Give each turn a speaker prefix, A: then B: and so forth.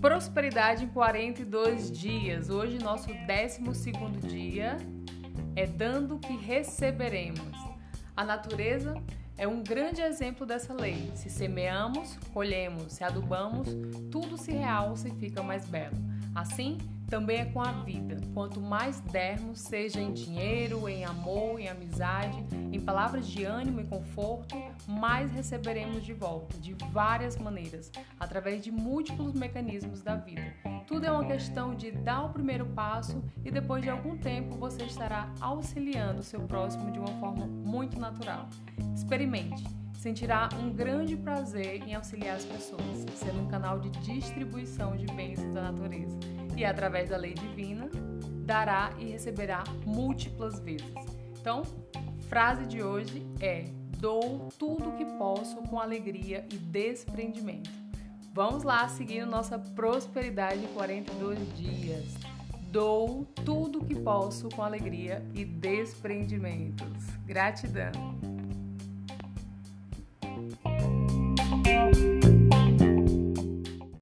A: Prosperidade em 42 dias. Hoje, nosso 12 dia é dando que receberemos. A natureza é um grande exemplo dessa lei. Se semeamos, colhemos, se adubamos, tudo se realça e fica mais belo. Assim, também é com a vida. Quanto mais dermos, seja em dinheiro, em amor, em amizade, em palavras de ânimo e conforto, mais receberemos de volta, de várias maneiras, através de múltiplos mecanismos da vida. Tudo é uma questão de dar o primeiro passo e depois de algum tempo você estará auxiliando o seu próximo de uma forma muito natural. Experimente sentirá um grande prazer em auxiliar as pessoas, sendo um canal de distribuição de bênçãos da natureza. E através da lei divina, dará e receberá múltiplas vezes. Então, frase de hoje é: dou tudo que posso com alegria e desprendimento. Vamos lá seguindo nossa prosperidade em 42 dias. Dou tudo que posso com alegria e desprendimentos. Gratidão.